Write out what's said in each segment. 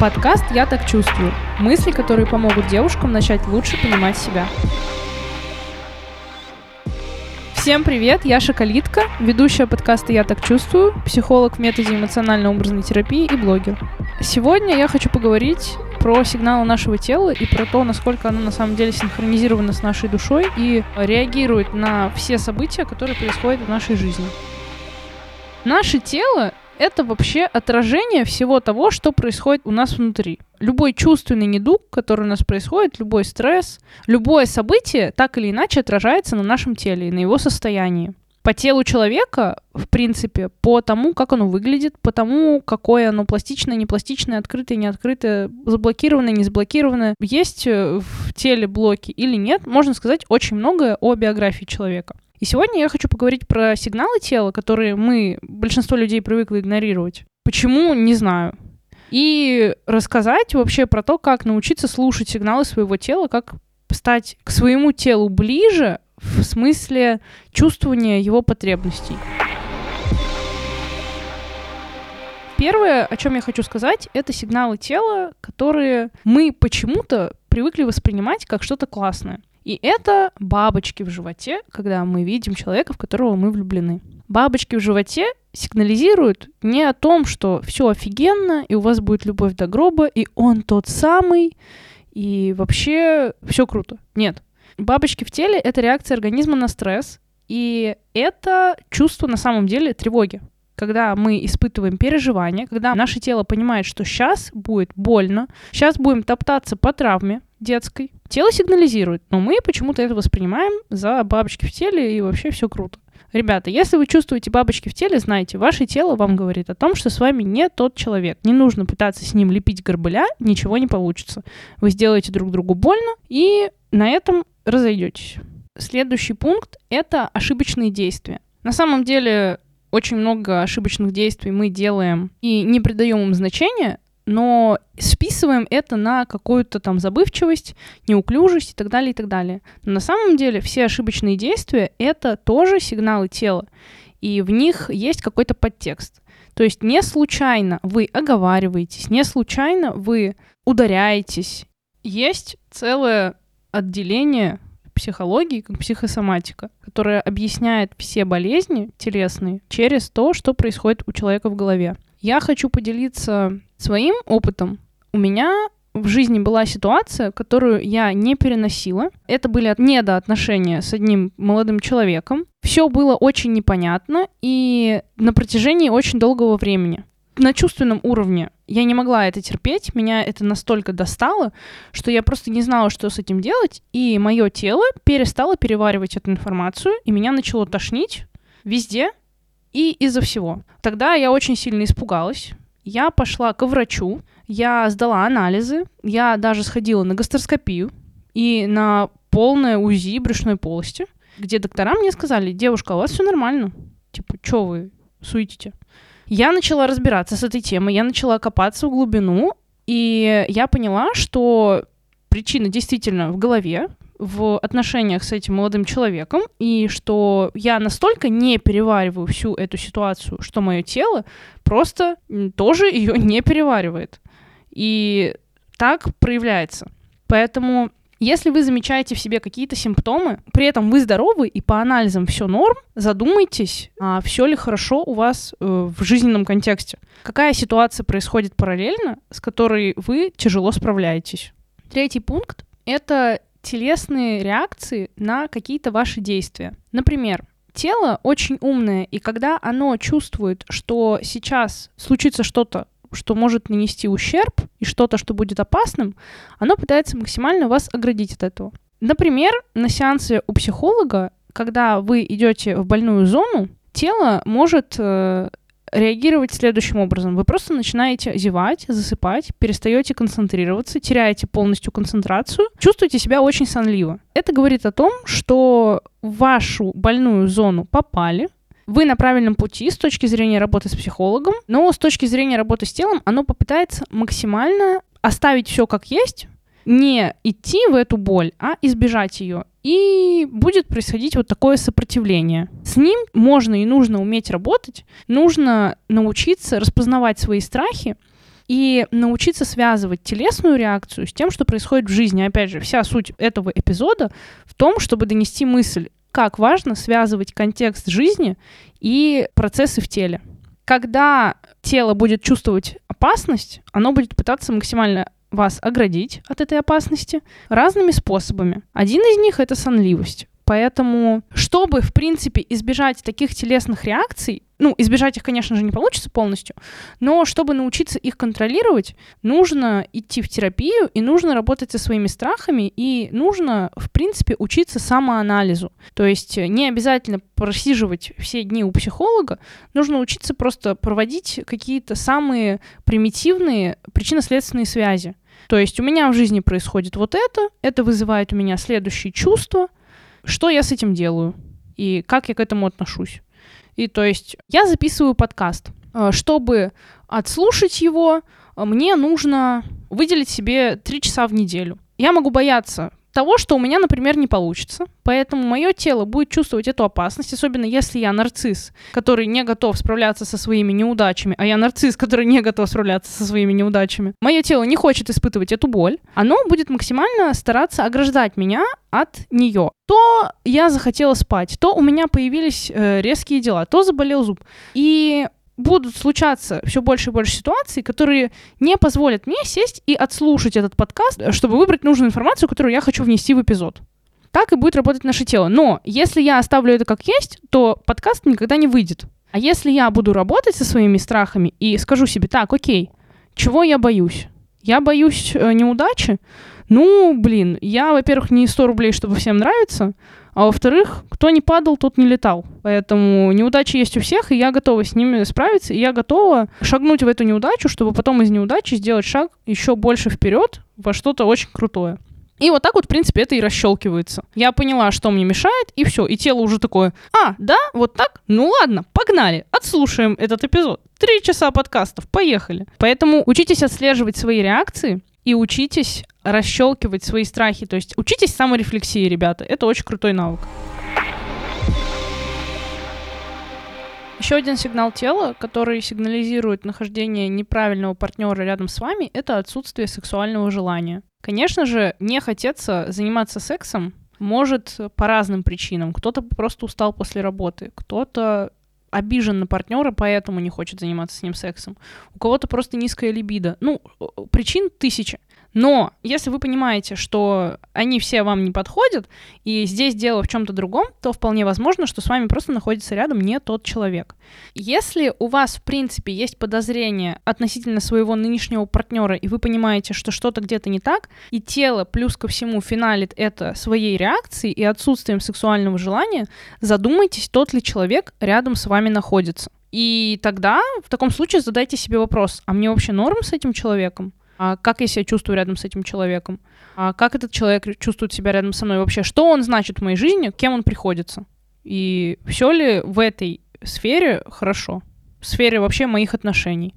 Подкаст «Я так чувствую». Мысли, которые помогут девушкам начать лучше понимать себя. Всем привет, я Шоколитка, ведущая подкаста «Я так чувствую», психолог в методе эмоционально-образной терапии и блогер. Сегодня я хочу поговорить про сигналы нашего тела и про то, насколько оно на самом деле синхронизировано с нашей душой и реагирует на все события, которые происходят в нашей жизни. Наше тело это вообще отражение всего того, что происходит у нас внутри. Любой чувственный недуг, который у нас происходит, любой стресс, любое событие так или иначе отражается на нашем теле и на его состоянии. По телу человека, в принципе, по тому, как оно выглядит, по тому, какое оно пластичное, непластичное, открытое, неоткрытое, заблокированное, не заблокированное, есть э, в теле блоки или нет, можно сказать очень многое о биографии человека. И сегодня я хочу поговорить про сигналы тела, которые мы, большинство людей привыкли игнорировать. Почему, не знаю. И рассказать вообще про то, как научиться слушать сигналы своего тела, как стать к своему телу ближе в смысле чувствования его потребностей. Первое, о чем я хочу сказать, это сигналы тела, которые мы почему-то привыкли воспринимать как что-то классное. И это бабочки в животе, когда мы видим человека, в которого мы влюблены. Бабочки в животе сигнализируют не о том, что все офигенно, и у вас будет любовь до гроба, и он тот самый, и вообще все круто. Нет. Бабочки в теле — это реакция организма на стресс, и это чувство на самом деле тревоги когда мы испытываем переживания, когда наше тело понимает, что сейчас будет больно, сейчас будем топтаться по травме детской, тело сигнализирует, но мы почему-то это воспринимаем за бабочки в теле и вообще все круто. Ребята, если вы чувствуете бабочки в теле, знайте, ваше тело вам говорит о том, что с вами не тот человек. Не нужно пытаться с ним лепить горбыля, ничего не получится. Вы сделаете друг другу больно, и на этом разойдетесь. Следующий пункт — это ошибочные действия. На самом деле, очень много ошибочных действий мы делаем и не придаем им значения, но списываем это на какую-то там забывчивость, неуклюжесть и так далее, и так далее. Но на самом деле все ошибочные действия — это тоже сигналы тела, и в них есть какой-то подтекст. То есть не случайно вы оговариваетесь, не случайно вы ударяетесь. Есть целое отделение психологии, как психосоматика, которая объясняет все болезни телесные через то, что происходит у человека в голове. Я хочу поделиться своим опытом. У меня в жизни была ситуация, которую я не переносила. Это были недоотношения с одним молодым человеком. Все было очень непонятно и на протяжении очень долгого времени на чувственном уровне я не могла это терпеть, меня это настолько достало, что я просто не знала, что с этим делать, и мое тело перестало переваривать эту информацию, и меня начало тошнить везде и из-за всего. Тогда я очень сильно испугалась, я пошла к врачу, я сдала анализы, я даже сходила на гастроскопию и на полное УЗИ брюшной полости, где доктора мне сказали, девушка, у вас все нормально. Типа, что вы суетите? Я начала разбираться с этой темой, я начала копаться в глубину, и я поняла, что причина действительно в голове, в отношениях с этим молодым человеком, и что я настолько не перевариваю всю эту ситуацию, что мое тело просто тоже ее не переваривает. И так проявляется. Поэтому если вы замечаете в себе какие-то симптомы, при этом вы здоровы и по анализам все норм, задумайтесь, а все ли хорошо у вас э, в жизненном контексте. Какая ситуация происходит параллельно, с которой вы тяжело справляетесь. Третий пункт — это телесные реакции на какие-то ваши действия. Например, тело очень умное, и когда оно чувствует, что сейчас случится что-то что может нанести ущерб и что-то, что будет опасным, оно пытается максимально вас оградить от этого. Например, на сеансе у психолога, когда вы идете в больную зону, тело может э, реагировать следующим образом. Вы просто начинаете зевать, засыпать, перестаете концентрироваться, теряете полностью концентрацию, чувствуете себя очень сонливо. Это говорит о том, что в вашу больную зону попали, вы на правильном пути с точки зрения работы с психологом, но с точки зрения работы с телом оно попытается максимально оставить все как есть, не идти в эту боль, а избежать ее. И будет происходить вот такое сопротивление. С ним можно и нужно уметь работать, нужно научиться распознавать свои страхи и научиться связывать телесную реакцию с тем, что происходит в жизни. Опять же, вся суть этого эпизода в том, чтобы донести мысль, как важно связывать контекст жизни и процессы в теле. Когда тело будет чувствовать опасность, оно будет пытаться максимально вас оградить от этой опасности разными способами. Один из них — это сонливость. Поэтому, чтобы, в принципе, избежать таких телесных реакций, ну, избежать их, конечно же, не получится полностью, но чтобы научиться их контролировать, нужно идти в терапию, и нужно работать со своими страхами, и нужно, в принципе, учиться самоанализу. То есть не обязательно просиживать все дни у психолога, нужно учиться просто проводить какие-то самые примитивные причинно-следственные связи. То есть у меня в жизни происходит вот это, это вызывает у меня следующие чувства, что я с этим делаю и как я к этому отношусь. И то есть я записываю подкаст. Э, чтобы отслушать его, э, мне нужно выделить себе три часа в неделю. Я могу бояться того, что у меня, например, не получится. Поэтому мое тело будет чувствовать эту опасность, особенно если я нарцисс, который не готов справляться со своими неудачами, а я нарцисс, который не готов справляться со своими неудачами. Мое тело не хочет испытывать эту боль. Оно будет максимально стараться ограждать меня от нее. То я захотела спать, то у меня появились э, резкие дела, то заболел зуб. И будут случаться все больше и больше ситуаций, которые не позволят мне сесть и отслушать этот подкаст, чтобы выбрать нужную информацию, которую я хочу внести в эпизод. Так и будет работать наше тело. Но если я оставлю это как есть, то подкаст никогда не выйдет. А если я буду работать со своими страхами и скажу себе, так, окей, чего я боюсь? Я боюсь э, неудачи? Ну, блин, я, во-первых, не 100 рублей, чтобы всем нравиться, а во-вторых, кто не падал, тот не летал. Поэтому неудачи есть у всех, и я готова с ними справиться, и я готова шагнуть в эту неудачу, чтобы потом из неудачи сделать шаг еще больше вперед во что-то очень крутое. И вот так вот, в принципе, это и расщелкивается. Я поняла, что мне мешает, и все. И тело уже такое, а, да, вот так? Ну ладно, погнали, отслушаем этот эпизод. Три часа подкастов, поехали. Поэтому учитесь отслеживать свои реакции, и учитесь расщелкивать свои страхи. То есть учитесь саморефлексии, ребята. Это очень крутой навык. Еще один сигнал тела, который сигнализирует нахождение неправильного партнера рядом с вами, это отсутствие сексуального желания. Конечно же, не хотеться заниматься сексом может по разным причинам. Кто-то просто устал после работы, кто-то обижен на партнера, поэтому не хочет заниматься с ним сексом. У кого-то просто низкая либидо. Ну, причин тысяча. Но если вы понимаете, что они все вам не подходят, и здесь дело в чем-то другом, то вполне возможно, что с вами просто находится рядом не тот человек. Если у вас, в принципе, есть подозрение относительно своего нынешнего партнера, и вы понимаете, что что-то где-то не так, и тело плюс ко всему финалит это своей реакцией и отсутствием сексуального желания, задумайтесь, тот ли человек рядом с вами находится. И тогда в таком случае задайте себе вопрос, а мне вообще норм с этим человеком? А как я себя чувствую рядом с этим человеком, а как этот человек чувствует себя рядом со мной вообще, что он значит в моей жизни, кем он приходится. И все ли в этой сфере хорошо, в сфере вообще моих отношений.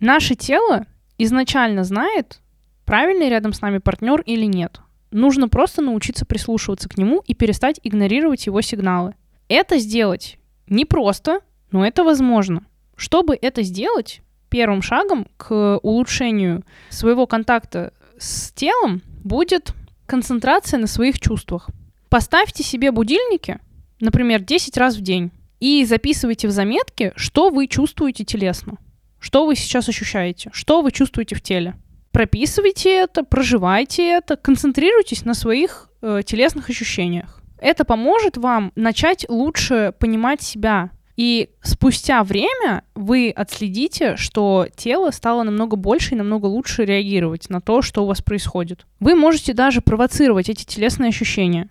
Наше тело изначально знает, правильный рядом с нами партнер или нет. Нужно просто научиться прислушиваться к нему и перестать игнорировать его сигналы. Это сделать непросто, но это возможно. Чтобы это сделать, первым шагом к улучшению своего контакта с телом будет концентрация на своих чувствах. Поставьте себе будильники, например, 10 раз в день, и записывайте в заметке, что вы чувствуете телесно, что вы сейчас ощущаете, что вы чувствуете в теле. Прописывайте это, проживайте это, концентрируйтесь на своих э, телесных ощущениях. Это поможет вам начать лучше понимать себя, и спустя время вы отследите, что тело стало намного больше и намного лучше реагировать на то, что у вас происходит. Вы можете даже провоцировать эти телесные ощущения.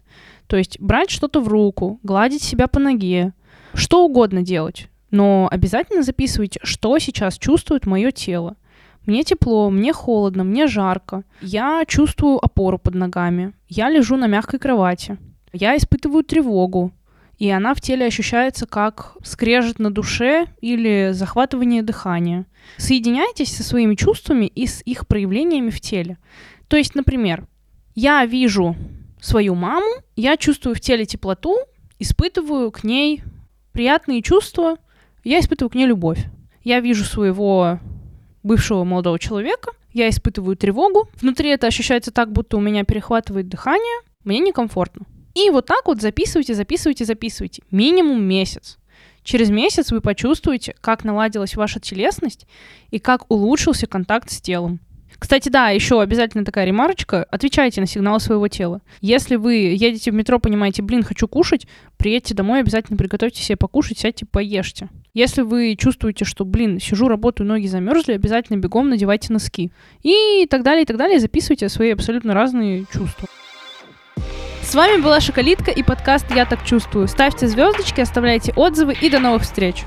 То есть брать что-то в руку, гладить себя по ноге, что угодно делать. Но обязательно записывайте, что сейчас чувствует мое тело. Мне тепло, мне холодно, мне жарко. Я чувствую опору под ногами. Я лежу на мягкой кровати. Я испытываю тревогу и она в теле ощущается как скрежет на душе или захватывание дыхания. Соединяйтесь со своими чувствами и с их проявлениями в теле. То есть, например, я вижу свою маму, я чувствую в теле теплоту, испытываю к ней приятные чувства, я испытываю к ней любовь. Я вижу своего бывшего молодого человека, я испытываю тревогу, внутри это ощущается так, будто у меня перехватывает дыхание, мне некомфортно. И вот так вот записывайте, записывайте, записывайте. Минимум месяц. Через месяц вы почувствуете, как наладилась ваша телесность и как улучшился контакт с телом. Кстати, да, еще обязательно такая ремарочка. Отвечайте на сигналы своего тела. Если вы едете в метро, понимаете, блин, хочу кушать, приедьте домой, обязательно приготовьте себе покушать, сядьте, поешьте. Если вы чувствуете, что, блин, сижу, работаю, ноги замерзли, обязательно бегом надевайте носки. И так далее, и так далее. Записывайте свои абсолютно разные чувства. С вами была Шоколитка и подкаст «Я так чувствую». Ставьте звездочки, оставляйте отзывы и до новых встреч!